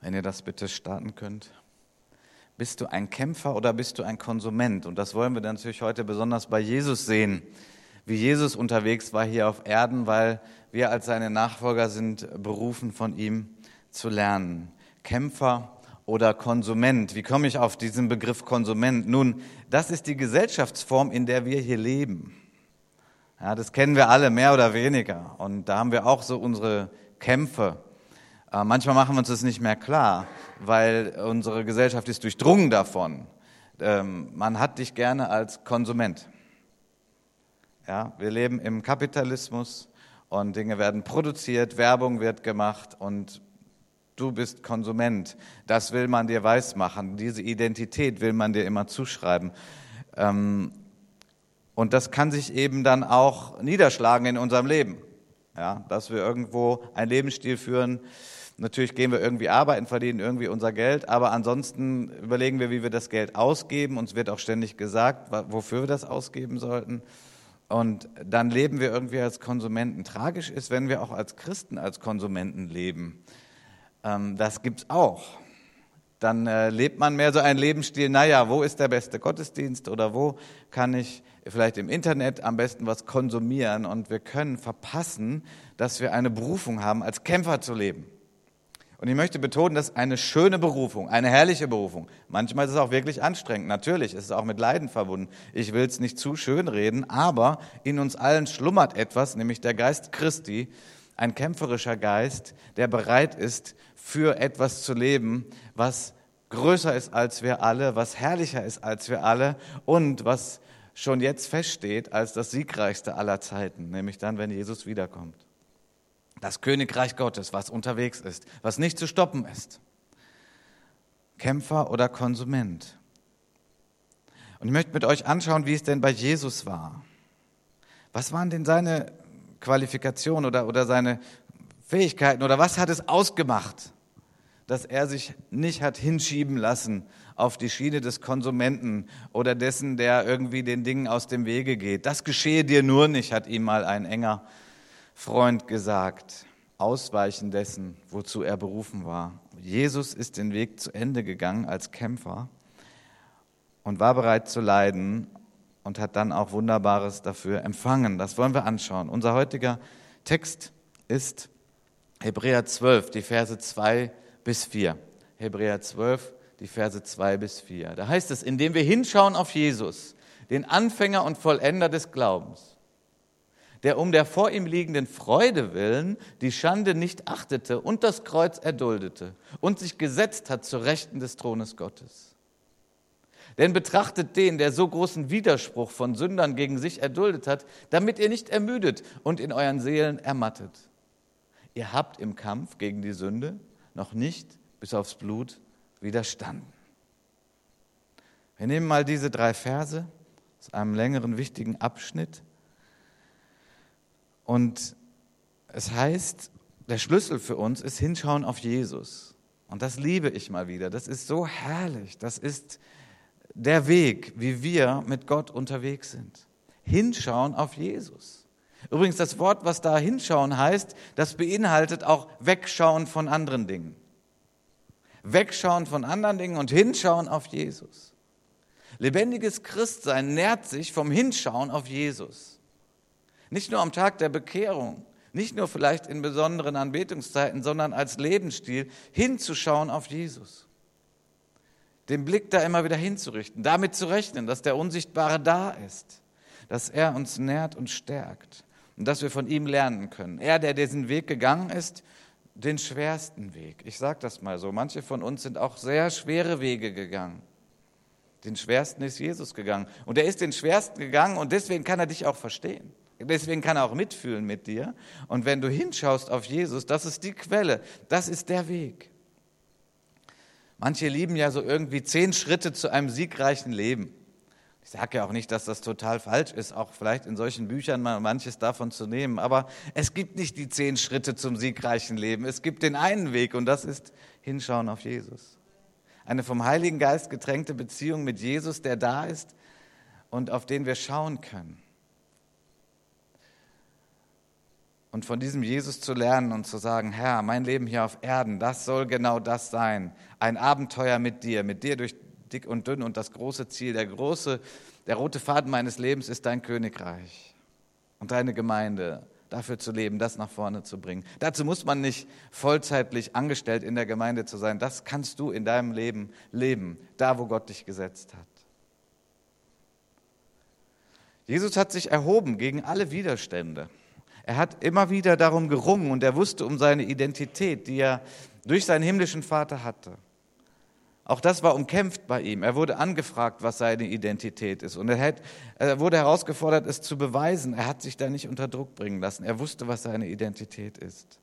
Wenn ihr das bitte starten könnt. Bist du ein Kämpfer oder bist du ein Konsument? Und das wollen wir natürlich heute besonders bei Jesus sehen, wie Jesus unterwegs war hier auf Erden, weil wir als seine Nachfolger sind berufen von ihm zu lernen. Kämpfer oder Konsument. Wie komme ich auf diesen Begriff Konsument? Nun, das ist die Gesellschaftsform, in der wir hier leben. Ja, das kennen wir alle mehr oder weniger. Und da haben wir auch so unsere Kämpfe. Manchmal machen wir uns das nicht mehr klar, weil unsere Gesellschaft ist durchdrungen davon. Ähm, man hat dich gerne als Konsument. Ja, wir leben im Kapitalismus und Dinge werden produziert, Werbung wird gemacht und du bist Konsument. Das will man dir weismachen. Diese Identität will man dir immer zuschreiben. Ähm, und das kann sich eben dann auch niederschlagen in unserem Leben. Ja, dass wir irgendwo einen Lebensstil führen. Natürlich gehen wir irgendwie arbeiten, verdienen irgendwie unser Geld, aber ansonsten überlegen wir, wie wir das Geld ausgeben. Uns wird auch ständig gesagt, wofür wir das ausgeben sollten. Und dann leben wir irgendwie als Konsumenten. Tragisch ist, wenn wir auch als Christen als Konsumenten leben. Ähm, das gibt's auch. Dann äh, lebt man mehr so einen Lebensstil, naja, wo ist der beste Gottesdienst oder wo kann ich vielleicht im Internet am besten was konsumieren und wir können verpassen, dass wir eine Berufung haben, als Kämpfer zu leben. Und ich möchte betonen, das ist eine schöne Berufung, eine herrliche Berufung. Manchmal ist es auch wirklich anstrengend. Natürlich ist es auch mit Leiden verbunden. Ich will es nicht zu schön reden, aber in uns allen schlummert etwas, nämlich der Geist Christi, ein kämpferischer Geist, der bereit ist, für etwas zu leben, was größer ist als wir alle, was herrlicher ist als wir alle und was schon jetzt feststeht als das siegreichste aller Zeiten, nämlich dann, wenn Jesus wiederkommt. Das Königreich Gottes, was unterwegs ist, was nicht zu stoppen ist. Kämpfer oder Konsument. Und ich möchte mit euch anschauen, wie es denn bei Jesus war. Was waren denn seine Qualifikationen oder, oder seine Fähigkeiten oder was hat es ausgemacht, dass er sich nicht hat hinschieben lassen auf die Schiene des Konsumenten oder dessen, der irgendwie den Dingen aus dem Wege geht. Das geschehe dir nur nicht, hat ihm mal ein enger Freund gesagt. Ausweichen dessen, wozu er berufen war. Jesus ist den Weg zu Ende gegangen als Kämpfer und war bereit zu leiden und hat dann auch Wunderbares dafür empfangen. Das wollen wir anschauen. Unser heutiger Text ist Hebräer 12, die Verse 2 bis 4. Hebräer 12, die Verse 2 bis 4. Da heißt es, indem wir hinschauen auf Jesus, den Anfänger und Vollender des Glaubens, der um der vor ihm liegenden Freude willen die Schande nicht achtete und das Kreuz erduldete und sich gesetzt hat zur Rechten des Thrones Gottes. Denn betrachtet den, der so großen Widerspruch von Sündern gegen sich erduldet hat, damit ihr nicht ermüdet und in euren Seelen ermattet. Ihr habt im Kampf gegen die Sünde noch nicht bis aufs Blut widerstanden. Wir nehmen mal diese drei Verse aus einem längeren, wichtigen Abschnitt. Und es heißt, der Schlüssel für uns ist Hinschauen auf Jesus. Und das liebe ich mal wieder. Das ist so herrlich. Das ist der Weg, wie wir mit Gott unterwegs sind. Hinschauen auf Jesus. Übrigens, das Wort, was da hinschauen heißt, das beinhaltet auch wegschauen von anderen Dingen. Wegschauen von anderen Dingen und hinschauen auf Jesus. Lebendiges Christsein nährt sich vom Hinschauen auf Jesus. Nicht nur am Tag der Bekehrung, nicht nur vielleicht in besonderen Anbetungszeiten, sondern als Lebensstil hinzuschauen auf Jesus den Blick da immer wieder hinzurichten, damit zu rechnen, dass der Unsichtbare da ist, dass er uns nährt und stärkt und dass wir von ihm lernen können. Er, der diesen Weg gegangen ist, den schwersten Weg. Ich sage das mal so, manche von uns sind auch sehr schwere Wege gegangen. Den schwersten ist Jesus gegangen. Und er ist den schwersten gegangen und deswegen kann er dich auch verstehen. Deswegen kann er auch mitfühlen mit dir. Und wenn du hinschaust auf Jesus, das ist die Quelle, das ist der Weg. Manche lieben ja so irgendwie zehn Schritte zu einem siegreichen Leben. Ich sage ja auch nicht, dass das total falsch ist, auch vielleicht in solchen Büchern mal manches davon zu nehmen. Aber es gibt nicht die zehn Schritte zum siegreichen Leben. Es gibt den einen Weg und das ist Hinschauen auf Jesus. Eine vom Heiligen Geist getränkte Beziehung mit Jesus, der da ist und auf den wir schauen können. Und von diesem Jesus zu lernen und zu sagen, Herr, mein Leben hier auf Erden, das soll genau das sein. Ein Abenteuer mit dir, mit dir durch dick und dünn und das große Ziel, der große, der rote Faden meines Lebens ist dein Königreich und deine Gemeinde dafür zu leben, das nach vorne zu bringen. Dazu muss man nicht vollzeitlich angestellt in der Gemeinde zu sein. Das kannst du in deinem Leben leben, da wo Gott dich gesetzt hat. Jesus hat sich erhoben gegen alle Widerstände. Er hat immer wieder darum gerungen und er wusste um seine Identität, die er durch seinen himmlischen Vater hatte. Auch das war umkämpft bei ihm. Er wurde angefragt, was seine Identität ist. Und er, hat, er wurde herausgefordert, es zu beweisen. Er hat sich da nicht unter Druck bringen lassen. Er wusste, was seine Identität ist.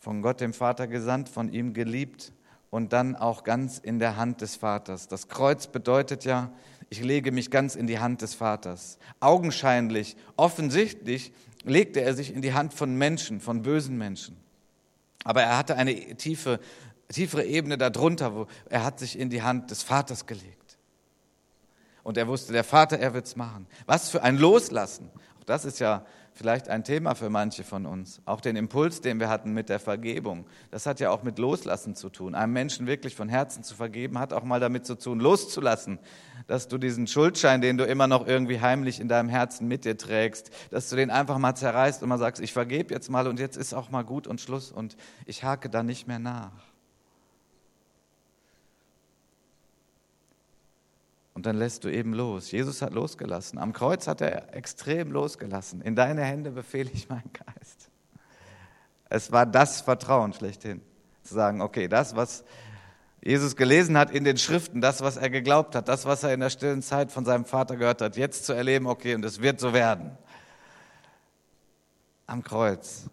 Von Gott dem Vater gesandt, von ihm geliebt und dann auch ganz in der Hand des Vaters. Das Kreuz bedeutet ja, ich lege mich ganz in die Hand des Vaters. Augenscheinlich, offensichtlich legte er sich in die Hand von Menschen, von bösen Menschen. Aber er hatte eine tiefe tiefere Ebene darunter, wo er hat sich in die Hand des Vaters gelegt. Und er wusste, der Vater, er wird's machen. Was für ein Loslassen. Auch das ist ja vielleicht ein Thema für manche von uns. Auch den Impuls, den wir hatten mit der Vergebung. Das hat ja auch mit Loslassen zu tun. Einem Menschen wirklich von Herzen zu vergeben, hat auch mal damit zu tun, loszulassen. Dass du diesen Schuldschein, den du immer noch irgendwie heimlich in deinem Herzen mit dir trägst, dass du den einfach mal zerreißt und mal sagst, ich vergebe jetzt mal und jetzt ist auch mal gut und Schluss und ich hake da nicht mehr nach. Und dann lässt du eben los. Jesus hat losgelassen. Am Kreuz hat er extrem losgelassen. In deine Hände befehle ich meinen Geist. Es war das Vertrauen schlechthin. Zu sagen, okay, das, was Jesus gelesen hat in den Schriften, das, was er geglaubt hat, das, was er in der stillen Zeit von seinem Vater gehört hat, jetzt zu erleben, okay, und es wird so werden. Am Kreuz.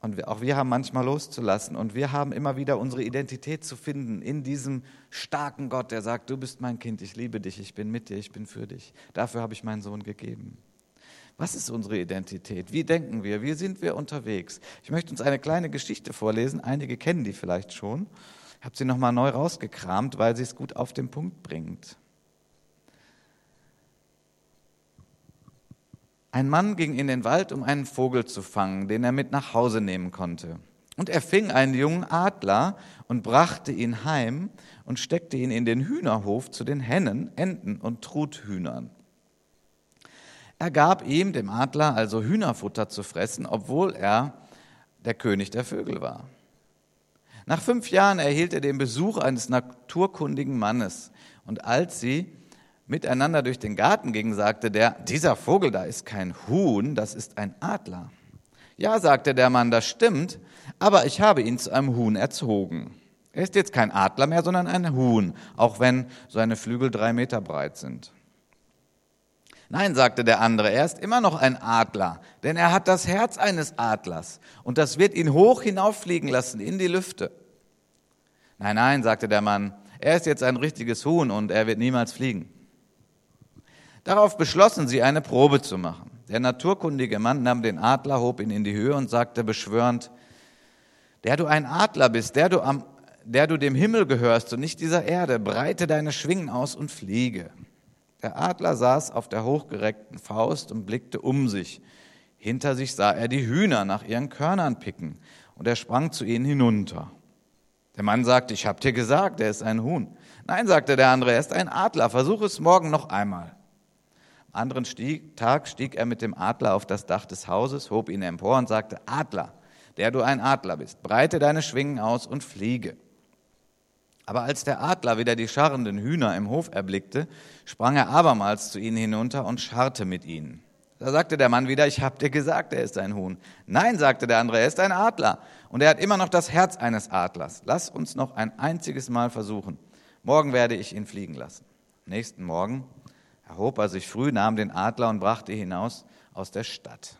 Und auch wir haben manchmal loszulassen. Und wir haben immer wieder unsere Identität zu finden in diesem starken Gott, der sagt, du bist mein Kind, ich liebe dich, ich bin mit dir, ich bin für dich. Dafür habe ich meinen Sohn gegeben. Was ist unsere Identität? Wie denken wir? Wie sind wir unterwegs? Ich möchte uns eine kleine Geschichte vorlesen. Einige kennen die vielleicht schon. Ich habe sie nochmal neu rausgekramt, weil sie es gut auf den Punkt bringt. Ein Mann ging in den Wald, um einen Vogel zu fangen, den er mit nach Hause nehmen konnte. Und er fing einen jungen Adler und brachte ihn heim und steckte ihn in den Hühnerhof zu den Hennen, Enten und Truthühnern. Er gab ihm, dem Adler, also Hühnerfutter zu fressen, obwohl er der König der Vögel war. Nach fünf Jahren erhielt er den Besuch eines naturkundigen Mannes. Und als sie miteinander durch den Garten gingen, sagte der, dieser Vogel da ist kein Huhn, das ist ein Adler. Ja, sagte der Mann, das stimmt, aber ich habe ihn zu einem Huhn erzogen. Er ist jetzt kein Adler mehr, sondern ein Huhn, auch wenn seine Flügel drei Meter breit sind. Nein, sagte der andere, er ist immer noch ein Adler, denn er hat das Herz eines Adlers und das wird ihn hoch hinauffliegen lassen in die Lüfte. Nein, nein, sagte der Mann, er ist jetzt ein richtiges Huhn und er wird niemals fliegen. Darauf beschlossen sie, eine Probe zu machen. Der naturkundige Mann nahm den Adler, hob ihn in die Höhe und sagte beschwörend, der du ein Adler bist, der du, am, der du dem Himmel gehörst und nicht dieser Erde, breite deine Schwingen aus und fliege. Der Adler saß auf der hochgereckten Faust und blickte um sich. Hinter sich sah er die Hühner nach ihren Körnern picken, und er sprang zu ihnen hinunter. Der Mann sagte, ich hab dir gesagt, er ist ein Huhn. Nein, sagte der andere, er ist ein Adler, versuch es morgen noch einmal anderen stieg, Tag stieg er mit dem Adler auf das Dach des Hauses, hob ihn empor und sagte, Adler, der du ein Adler bist, breite deine Schwingen aus und fliege. Aber als der Adler wieder die scharrenden Hühner im Hof erblickte, sprang er abermals zu ihnen hinunter und scharrte mit ihnen. Da sagte der Mann wieder, ich hab dir gesagt, er ist ein Huhn. Nein, sagte der andere, er ist ein Adler. Und er hat immer noch das Herz eines Adlers. Lass uns noch ein einziges Mal versuchen. Morgen werde ich ihn fliegen lassen. Nächsten Morgen erhob er sich früh, nahm den Adler und brachte ihn hinaus aus der Stadt,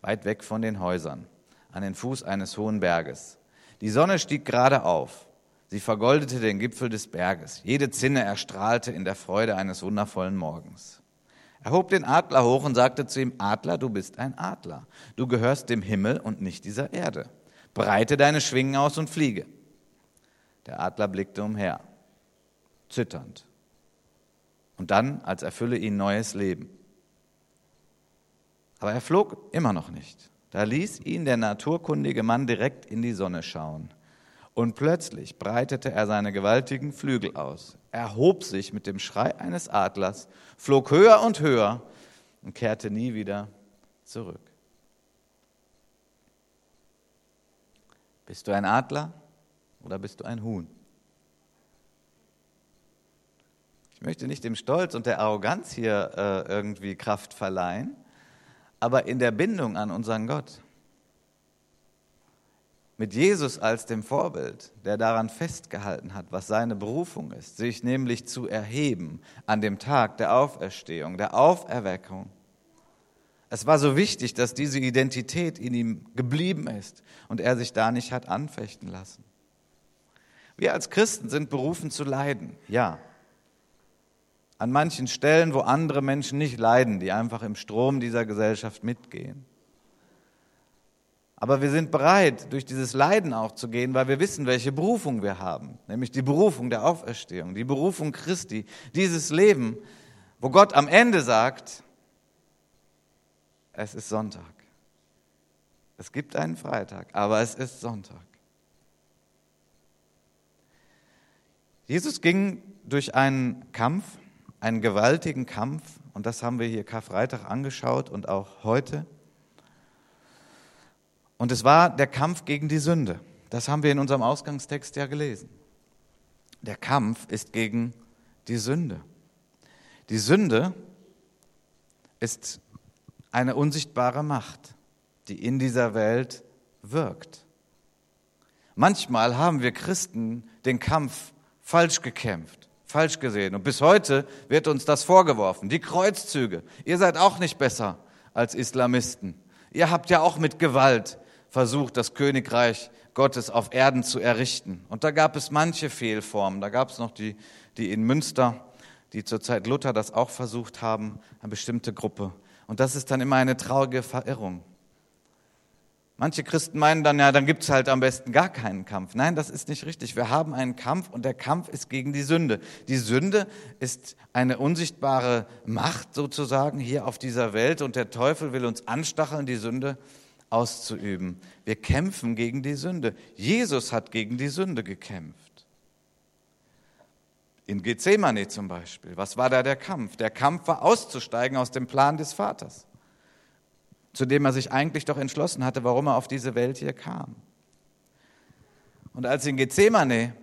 weit weg von den Häusern, an den Fuß eines hohen Berges. Die Sonne stieg gerade auf. Sie vergoldete den Gipfel des Berges. Jede Zinne erstrahlte in der Freude eines wundervollen Morgens. Er hob den Adler hoch und sagte zu ihm, Adler, du bist ein Adler. Du gehörst dem Himmel und nicht dieser Erde. Breite deine Schwingen aus und fliege. Der Adler blickte umher, zitternd und dann als erfülle ihn neues Leben. Aber er flog immer noch nicht. Da ließ ihn der naturkundige Mann direkt in die Sonne schauen. Und plötzlich breitete er seine gewaltigen Flügel aus, erhob sich mit dem Schrei eines Adlers, flog höher und höher und kehrte nie wieder zurück. Bist du ein Adler oder bist du ein Huhn? Ich möchte nicht dem Stolz und der Arroganz hier äh, irgendwie Kraft verleihen, aber in der Bindung an unseren Gott. Mit Jesus als dem Vorbild, der daran festgehalten hat, was seine Berufung ist, sich nämlich zu erheben an dem Tag der Auferstehung, der Auferweckung. Es war so wichtig, dass diese Identität in ihm geblieben ist und er sich da nicht hat anfechten lassen. Wir als Christen sind berufen zu leiden, ja an manchen Stellen, wo andere Menschen nicht leiden, die einfach im Strom dieser Gesellschaft mitgehen. Aber wir sind bereit, durch dieses Leiden auch zu gehen, weil wir wissen, welche Berufung wir haben, nämlich die Berufung der Auferstehung, die Berufung Christi, dieses Leben, wo Gott am Ende sagt, es ist Sonntag. Es gibt einen Freitag, aber es ist Sonntag. Jesus ging durch einen Kampf einen gewaltigen Kampf und das haben wir hier Karfreitag angeschaut und auch heute. Und es war der Kampf gegen die Sünde. Das haben wir in unserem Ausgangstext ja gelesen. Der Kampf ist gegen die Sünde. Die Sünde ist eine unsichtbare Macht, die in dieser Welt wirkt. Manchmal haben wir Christen den Kampf falsch gekämpft falsch gesehen. Und bis heute wird uns das vorgeworfen. Die Kreuzzüge. Ihr seid auch nicht besser als Islamisten. Ihr habt ja auch mit Gewalt versucht, das Königreich Gottes auf Erden zu errichten. Und da gab es manche Fehlformen. Da gab es noch die, die in Münster, die zur Zeit Luther das auch versucht haben, eine bestimmte Gruppe. Und das ist dann immer eine traurige Verirrung. Manche Christen meinen dann, ja, dann gibt es halt am besten gar keinen Kampf. Nein, das ist nicht richtig. Wir haben einen Kampf und der Kampf ist gegen die Sünde. Die Sünde ist eine unsichtbare Macht sozusagen hier auf dieser Welt und der Teufel will uns anstacheln, die Sünde auszuüben. Wir kämpfen gegen die Sünde. Jesus hat gegen die Sünde gekämpft. In Gethsemane zum Beispiel. Was war da der Kampf? Der Kampf war auszusteigen aus dem Plan des Vaters zu dem er sich eigentlich doch entschlossen hatte, warum er auf diese Welt hier kam. Und als in Gethsemane,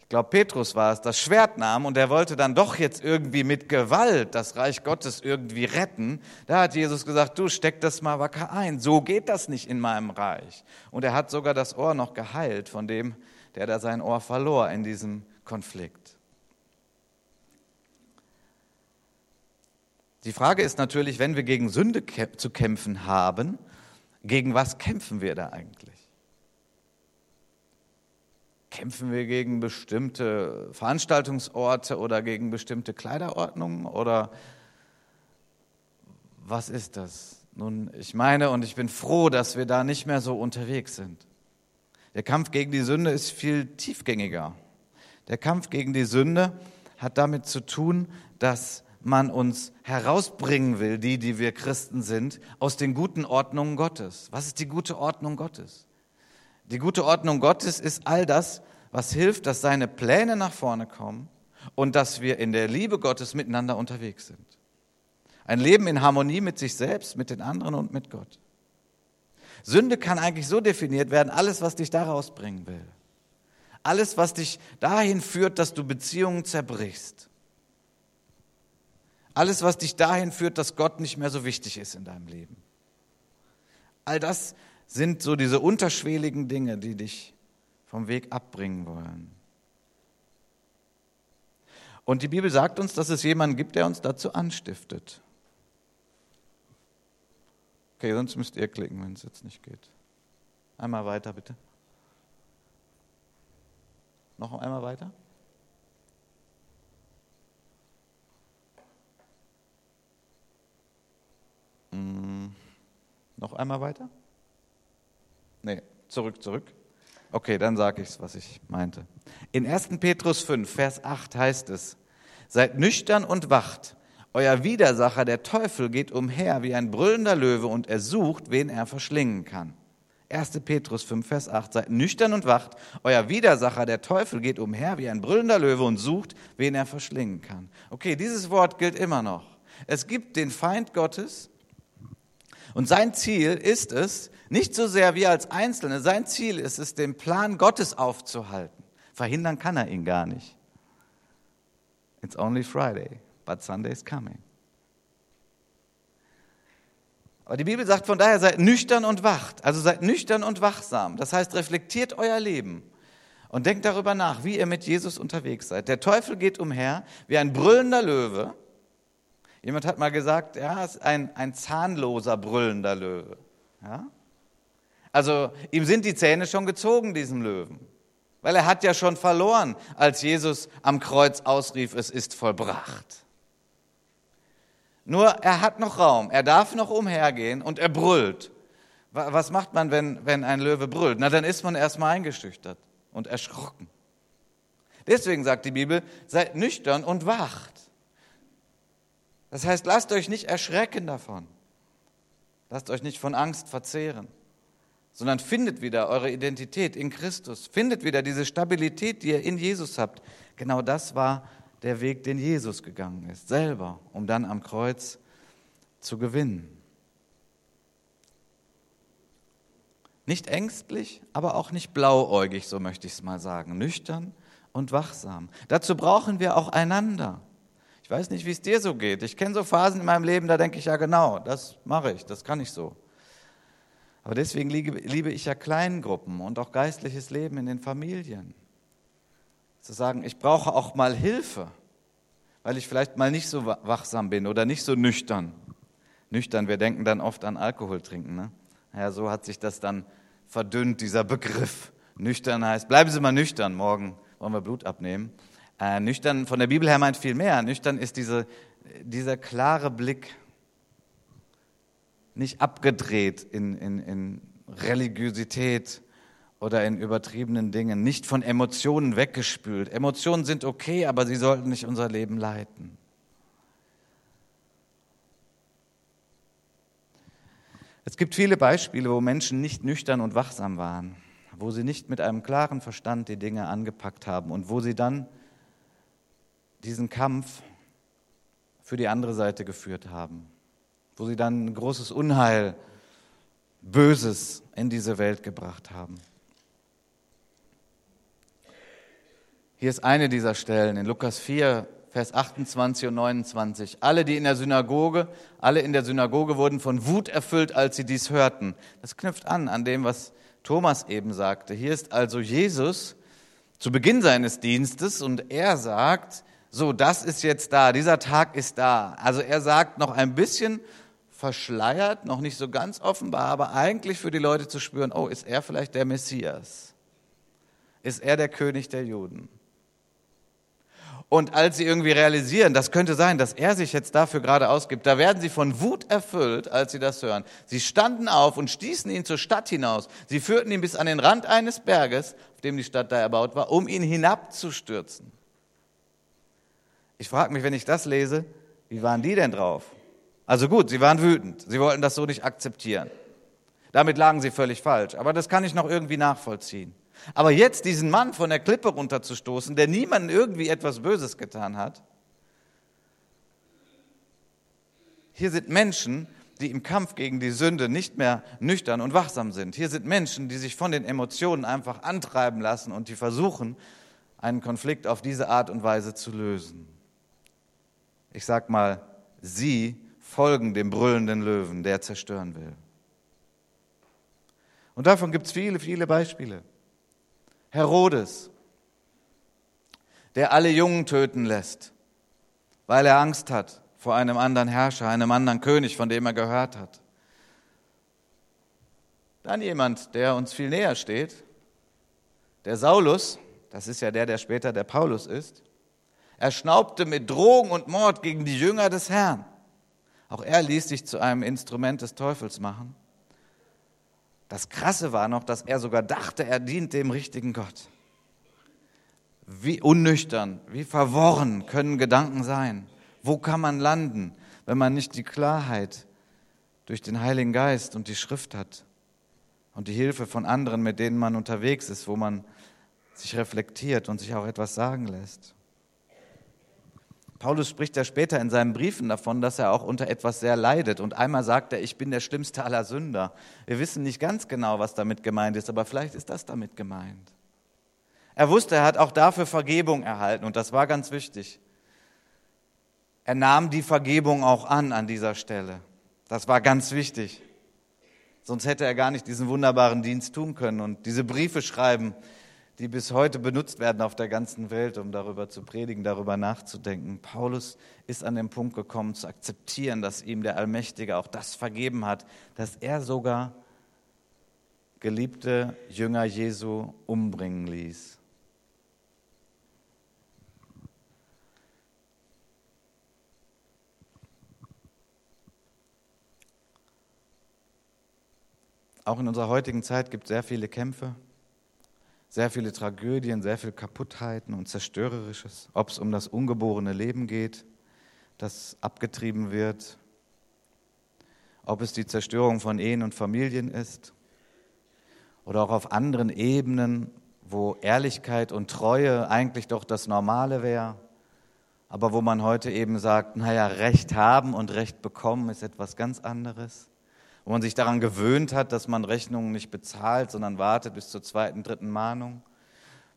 ich glaube Petrus war es, das Schwert nahm und er wollte dann doch jetzt irgendwie mit Gewalt das Reich Gottes irgendwie retten, da hat Jesus gesagt, du steck das mal wacker ein, so geht das nicht in meinem Reich. Und er hat sogar das Ohr noch geheilt von dem, der da sein Ohr verlor in diesem Konflikt. Die Frage ist natürlich, wenn wir gegen Sünde zu kämpfen haben, gegen was kämpfen wir da eigentlich? Kämpfen wir gegen bestimmte Veranstaltungsorte oder gegen bestimmte Kleiderordnungen oder was ist das? Nun, ich meine und ich bin froh, dass wir da nicht mehr so unterwegs sind. Der Kampf gegen die Sünde ist viel tiefgängiger. Der Kampf gegen die Sünde hat damit zu tun, dass man uns herausbringen will, die, die wir Christen sind, aus den guten Ordnungen Gottes. Was ist die gute Ordnung Gottes? Die gute Ordnung Gottes ist all das, was hilft, dass seine Pläne nach vorne kommen und dass wir in der Liebe Gottes miteinander unterwegs sind. Ein Leben in Harmonie mit sich selbst, mit den anderen und mit Gott. Sünde kann eigentlich so definiert werden, alles, was dich da rausbringen will. Alles, was dich dahin führt, dass du Beziehungen zerbrichst. Alles, was dich dahin führt, dass Gott nicht mehr so wichtig ist in deinem Leben. All das sind so diese unterschwelligen Dinge, die dich vom Weg abbringen wollen. Und die Bibel sagt uns, dass es jemanden gibt, der uns dazu anstiftet. Okay, sonst müsst ihr klicken, wenn es jetzt nicht geht. Einmal weiter, bitte. Noch einmal weiter. Hm, noch einmal weiter? Nee, zurück, zurück. Okay, dann sage ich es, was ich meinte. In 1. Petrus 5, Vers 8 heißt es, seid nüchtern und wacht Euer Widersacher, der Teufel, geht umher wie ein brüllender Löwe und er sucht, wen er verschlingen kann. 1. Petrus 5, Vers 8. Seid nüchtern und wacht. Euer Widersacher, der Teufel, geht umher wie ein brüllender Löwe und sucht, wen er verschlingen kann. Okay, dieses Wort gilt immer noch. Es gibt den Feind Gottes und sein Ziel ist es, nicht so sehr wir als Einzelne, sein Ziel ist es, den Plan Gottes aufzuhalten. Verhindern kann er ihn gar nicht. It's only Friday, but Sunday is coming. Aber die Bibel sagt von daher, seid nüchtern und wacht. Also seid nüchtern und wachsam. Das heißt, reflektiert euer Leben und denkt darüber nach, wie ihr mit Jesus unterwegs seid. Der Teufel geht umher wie ein brüllender Löwe. Jemand hat mal gesagt, ja, ist ein, ein zahnloser brüllender Löwe. Ja? Also ihm sind die Zähne schon gezogen, diesem Löwen. Weil er hat ja schon verloren, als Jesus am Kreuz ausrief, es ist vollbracht. Nur er hat noch Raum, er darf noch umhergehen und er brüllt. Was macht man, wenn, wenn ein Löwe brüllt? Na, dann ist man erstmal eingeschüchtert und erschrocken. Deswegen sagt die Bibel, seid nüchtern und wacht. Das heißt, lasst euch nicht erschrecken davon. Lasst euch nicht von Angst verzehren, sondern findet wieder eure Identität in Christus. Findet wieder diese Stabilität, die ihr in Jesus habt. Genau das war der Weg, den Jesus gegangen ist, selber, um dann am Kreuz zu gewinnen. Nicht ängstlich, aber auch nicht blauäugig, so möchte ich es mal sagen, nüchtern und wachsam. Dazu brauchen wir auch einander. Ich weiß nicht, wie es dir so geht. Ich kenne so Phasen in meinem Leben, da denke ich ja genau, das mache ich, das kann ich so. Aber deswegen liebe ich ja Kleingruppen und auch geistliches Leben in den Familien zu sagen, ich brauche auch mal Hilfe, weil ich vielleicht mal nicht so wachsam bin oder nicht so nüchtern. Nüchtern, wir denken dann oft an Alkohol trinken. Ne? Ja, so hat sich das dann verdünnt, dieser Begriff. Nüchtern heißt, bleiben Sie mal nüchtern, morgen wollen wir Blut abnehmen. Äh, nüchtern von der Bibel her meint viel mehr. Nüchtern ist diese, dieser klare Blick, nicht abgedreht in, in, in Religiosität, oder in übertriebenen Dingen, nicht von Emotionen weggespült. Emotionen sind okay, aber sie sollten nicht unser Leben leiten. Es gibt viele Beispiele, wo Menschen nicht nüchtern und wachsam waren, wo sie nicht mit einem klaren Verstand die Dinge angepackt haben und wo sie dann diesen Kampf für die andere Seite geführt haben, wo sie dann großes Unheil, Böses in diese Welt gebracht haben. Hier ist eine dieser Stellen in Lukas 4, Vers 28 und 29. Alle, die in der Synagoge, alle in der Synagoge wurden von Wut erfüllt, als sie dies hörten. Das knüpft an an dem, was Thomas eben sagte. Hier ist also Jesus zu Beginn seines Dienstes und er sagt, so, das ist jetzt da, dieser Tag ist da. Also er sagt noch ein bisschen verschleiert, noch nicht so ganz offenbar, aber eigentlich für die Leute zu spüren, oh, ist er vielleicht der Messias? Ist er der König der Juden? Und als sie irgendwie realisieren, das könnte sein, dass er sich jetzt dafür gerade ausgibt, da werden sie von Wut erfüllt, als sie das hören. Sie standen auf und stießen ihn zur Stadt hinaus. Sie führten ihn bis an den Rand eines Berges, auf dem die Stadt da erbaut war, um ihn hinabzustürzen. Ich frage mich, wenn ich das lese, wie waren die denn drauf? Also gut, sie waren wütend. Sie wollten das so nicht akzeptieren. Damit lagen sie völlig falsch. Aber das kann ich noch irgendwie nachvollziehen. Aber jetzt diesen Mann von der Klippe runterzustoßen, der niemandem irgendwie etwas Böses getan hat, hier sind Menschen, die im Kampf gegen die Sünde nicht mehr nüchtern und wachsam sind. Hier sind Menschen, die sich von den Emotionen einfach antreiben lassen und die versuchen, einen Konflikt auf diese Art und Weise zu lösen. Ich sag mal, sie folgen dem brüllenden Löwen, der zerstören will. Und davon gibt es viele, viele Beispiele. Herodes, der alle Jungen töten lässt, weil er Angst hat vor einem anderen Herrscher, einem anderen König, von dem er gehört hat. Dann jemand, der uns viel näher steht, der Saulus, das ist ja der, der später der Paulus ist, er schnaubte mit Drogen und Mord gegen die Jünger des Herrn. Auch er ließ sich zu einem Instrument des Teufels machen. Das Krasse war noch, dass er sogar dachte, er dient dem richtigen Gott. Wie unnüchtern, wie verworren können Gedanken sein. Wo kann man landen, wenn man nicht die Klarheit durch den Heiligen Geist und die Schrift hat und die Hilfe von anderen, mit denen man unterwegs ist, wo man sich reflektiert und sich auch etwas sagen lässt? Paulus spricht ja später in seinen Briefen davon, dass er auch unter etwas sehr leidet. Und einmal sagt er, ich bin der schlimmste aller Sünder. Wir wissen nicht ganz genau, was damit gemeint ist, aber vielleicht ist das damit gemeint. Er wusste, er hat auch dafür Vergebung erhalten und das war ganz wichtig. Er nahm die Vergebung auch an an dieser Stelle. Das war ganz wichtig. Sonst hätte er gar nicht diesen wunderbaren Dienst tun können und diese Briefe schreiben, die bis heute benutzt werden auf der ganzen Welt, um darüber zu predigen, darüber nachzudenken. Paulus ist an den Punkt gekommen, zu akzeptieren, dass ihm der Allmächtige auch das vergeben hat, dass er sogar geliebte Jünger Jesu umbringen ließ. Auch in unserer heutigen Zeit gibt es sehr viele Kämpfe sehr viele Tragödien, sehr viele Kaputtheiten und Zerstörerisches, ob es um das ungeborene Leben geht, das abgetrieben wird, ob es die Zerstörung von Ehen und Familien ist oder auch auf anderen Ebenen, wo Ehrlichkeit und Treue eigentlich doch das Normale wäre, aber wo man heute eben sagt, naja, Recht haben und Recht bekommen ist etwas ganz anderes wo man sich daran gewöhnt hat, dass man Rechnungen nicht bezahlt, sondern wartet bis zur zweiten, dritten Mahnung,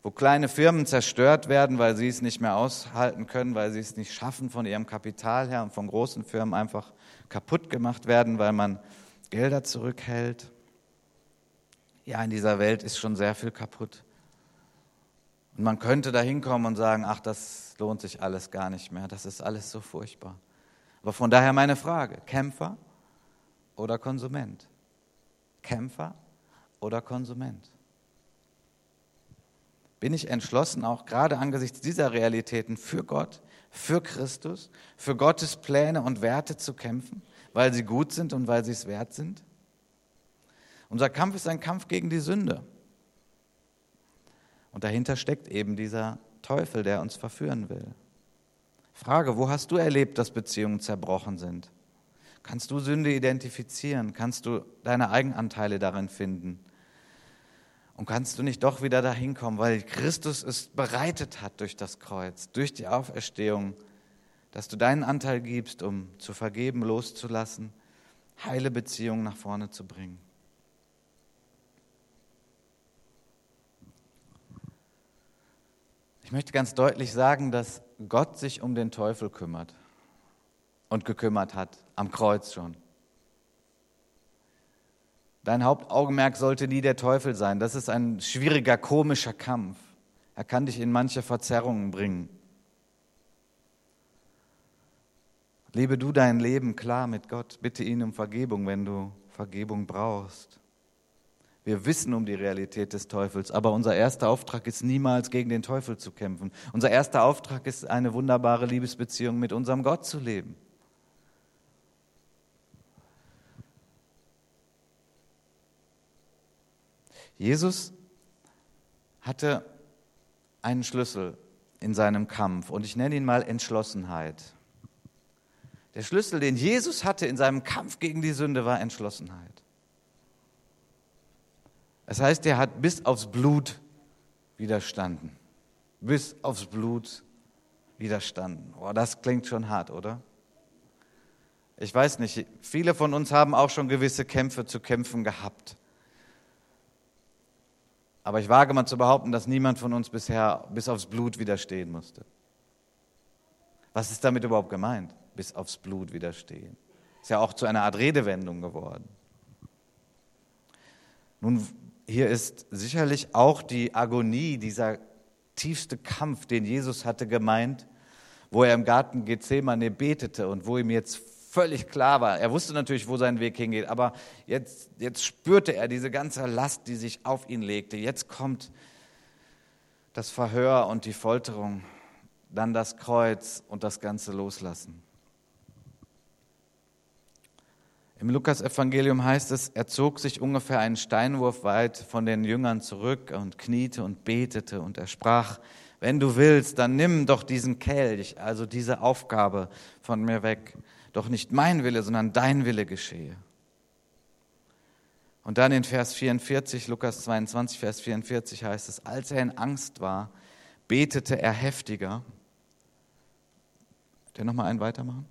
wo kleine Firmen zerstört werden, weil sie es nicht mehr aushalten können, weil sie es nicht schaffen von ihrem Kapital her und von großen Firmen einfach kaputt gemacht werden, weil man Gelder zurückhält. Ja, in dieser Welt ist schon sehr viel kaputt. Und man könnte da hinkommen und sagen, ach, das lohnt sich alles gar nicht mehr, das ist alles so furchtbar. Aber von daher meine Frage, Kämpfer oder Konsument? Kämpfer oder Konsument? Bin ich entschlossen, auch gerade angesichts dieser Realitäten für Gott, für Christus, für Gottes Pläne und Werte zu kämpfen, weil sie gut sind und weil sie es wert sind? Unser Kampf ist ein Kampf gegen die Sünde. Und dahinter steckt eben dieser Teufel, der uns verführen will. Frage, wo hast du erlebt, dass Beziehungen zerbrochen sind? Kannst du Sünde identifizieren? Kannst du deine Eigenanteile darin finden? Und kannst du nicht doch wieder dahin kommen, weil Christus es bereitet hat durch das Kreuz, durch die Auferstehung, dass du deinen Anteil gibst, um zu vergeben, loszulassen, heile Beziehungen nach vorne zu bringen. Ich möchte ganz deutlich sagen, dass Gott sich um den Teufel kümmert und gekümmert hat, am Kreuz schon. Dein Hauptaugenmerk sollte nie der Teufel sein. Das ist ein schwieriger, komischer Kampf. Er kann dich in manche Verzerrungen bringen. Lebe du dein Leben klar mit Gott. Bitte ihn um Vergebung, wenn du Vergebung brauchst. Wir wissen um die Realität des Teufels, aber unser erster Auftrag ist niemals gegen den Teufel zu kämpfen. Unser erster Auftrag ist eine wunderbare Liebesbeziehung mit unserem Gott zu leben. Jesus hatte einen Schlüssel in seinem Kampf und ich nenne ihn mal Entschlossenheit. Der Schlüssel, den Jesus hatte in seinem Kampf gegen die Sünde, war Entschlossenheit. Das heißt, er hat bis aufs Blut widerstanden. Bis aufs Blut widerstanden. Oh, das klingt schon hart, oder? Ich weiß nicht, viele von uns haben auch schon gewisse Kämpfe zu kämpfen gehabt. Aber ich wage mal zu behaupten, dass niemand von uns bisher bis aufs Blut widerstehen musste. Was ist damit überhaupt gemeint? Bis aufs Blut widerstehen. Ist ja auch zu einer Art Redewendung geworden. Nun, hier ist sicherlich auch die Agonie, dieser tiefste Kampf, den Jesus hatte, gemeint, wo er im Garten Gethsemane betete und wo ihm jetzt völlig klar war. Er wusste natürlich, wo sein Weg hingeht, aber jetzt, jetzt spürte er diese ganze Last, die sich auf ihn legte. Jetzt kommt das Verhör und die Folterung, dann das Kreuz und das ganze Loslassen. Im Lukas-Evangelium heißt es, er zog sich ungefähr einen Steinwurf weit von den Jüngern zurück und kniete und betete und er sprach, wenn du willst, dann nimm doch diesen Kelch, also diese Aufgabe von mir weg. Doch nicht mein Wille, sondern dein Wille geschehe. Und dann in Vers 44, Lukas 22, Vers 44 heißt es, als er in Angst war, betete er heftiger. Der nochmal einen weitermachen?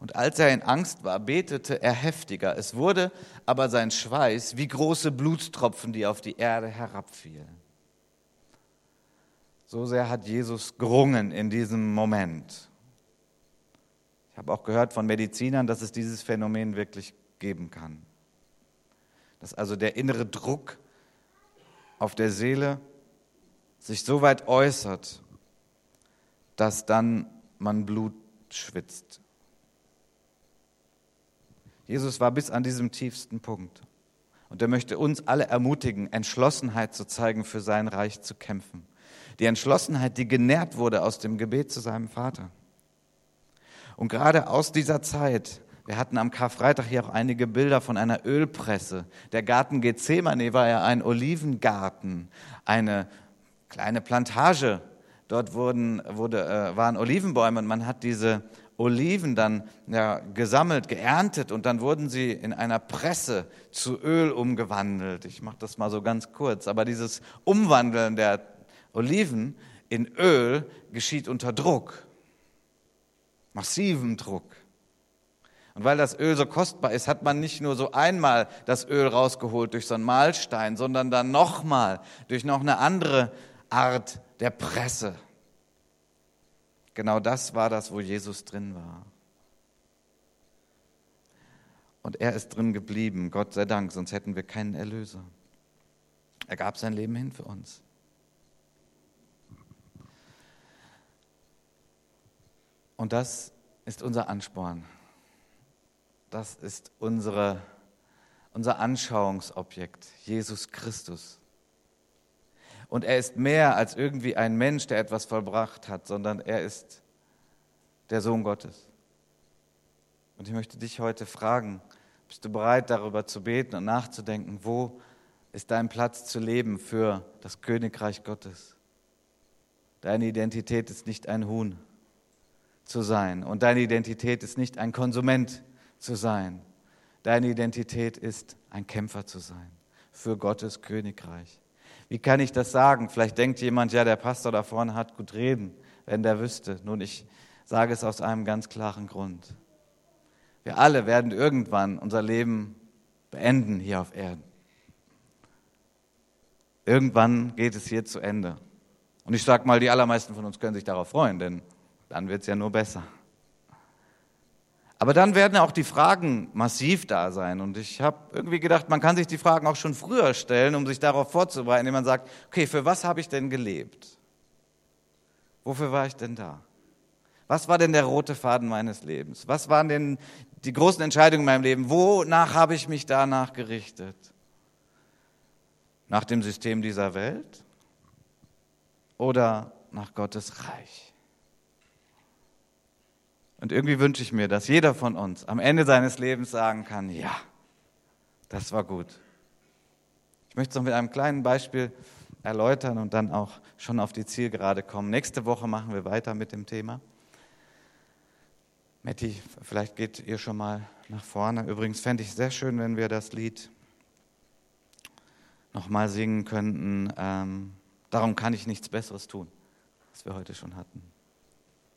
Und als er in Angst war, betete er heftiger. Es wurde aber sein Schweiß wie große Blutstropfen, die auf die Erde herabfielen. So sehr hat Jesus gerungen in diesem Moment. Ich habe auch gehört von Medizinern, dass es dieses Phänomen wirklich geben kann. Dass also der innere Druck auf der Seele sich so weit äußert, dass dann man Blut schwitzt. Jesus war bis an diesem tiefsten Punkt. Und er möchte uns alle ermutigen, Entschlossenheit zu zeigen, für sein Reich zu kämpfen. Die Entschlossenheit, die genährt wurde aus dem Gebet zu seinem Vater. Und gerade aus dieser Zeit, wir hatten am Karfreitag hier auch einige Bilder von einer Ölpresse. Der Garten Gethsemane war ja ein Olivengarten, eine kleine Plantage. Dort wurden, wurde, äh, waren Olivenbäume und man hat diese Oliven dann ja, gesammelt, geerntet und dann wurden sie in einer Presse zu Öl umgewandelt. Ich mache das mal so ganz kurz, aber dieses Umwandeln der Oliven in Öl geschieht unter Druck, massivem Druck. Und weil das Öl so kostbar ist, hat man nicht nur so einmal das Öl rausgeholt durch so einen Mahlstein, sondern dann nochmal durch noch eine andere Art der Presse. Genau das war das, wo Jesus drin war. Und er ist drin geblieben, Gott sei Dank, sonst hätten wir keinen Erlöser. Er gab sein Leben hin für uns. Und das ist unser Ansporn. Das ist unsere, unser Anschauungsobjekt, Jesus Christus. Und er ist mehr als irgendwie ein Mensch, der etwas vollbracht hat, sondern er ist der Sohn Gottes. Und ich möchte dich heute fragen, bist du bereit darüber zu beten und nachzudenken, wo ist dein Platz zu leben für das Königreich Gottes? Deine Identität ist nicht ein Huhn zu sein und deine Identität ist nicht ein Konsument zu sein. Deine Identität ist ein Kämpfer zu sein für Gottes Königreich. Wie kann ich das sagen? Vielleicht denkt jemand, ja, der Pastor da vorne hat gut reden, wenn der wüsste. Nun, ich sage es aus einem ganz klaren Grund. Wir alle werden irgendwann unser Leben beenden hier auf Erden. Irgendwann geht es hier zu Ende. Und ich sage mal, die allermeisten von uns können sich darauf freuen, denn dann wird es ja nur besser. Aber dann werden auch die Fragen massiv da sein. Und ich habe irgendwie gedacht, man kann sich die Fragen auch schon früher stellen, um sich darauf vorzubereiten, indem man sagt, okay, für was habe ich denn gelebt? Wofür war ich denn da? Was war denn der rote Faden meines Lebens? Was waren denn die großen Entscheidungen in meinem Leben? Wonach habe ich mich danach gerichtet? Nach dem System dieser Welt oder nach Gottes Reich? Und irgendwie wünsche ich mir, dass jeder von uns am Ende seines Lebens sagen kann, ja, das war gut. Ich möchte es noch mit einem kleinen Beispiel erläutern und dann auch schon auf die Zielgerade kommen. Nächste Woche machen wir weiter mit dem Thema. Matti, vielleicht geht ihr schon mal nach vorne. Übrigens fände ich sehr schön, wenn wir das Lied nochmal singen könnten. Ähm, darum kann ich nichts Besseres tun, was wir heute schon hatten.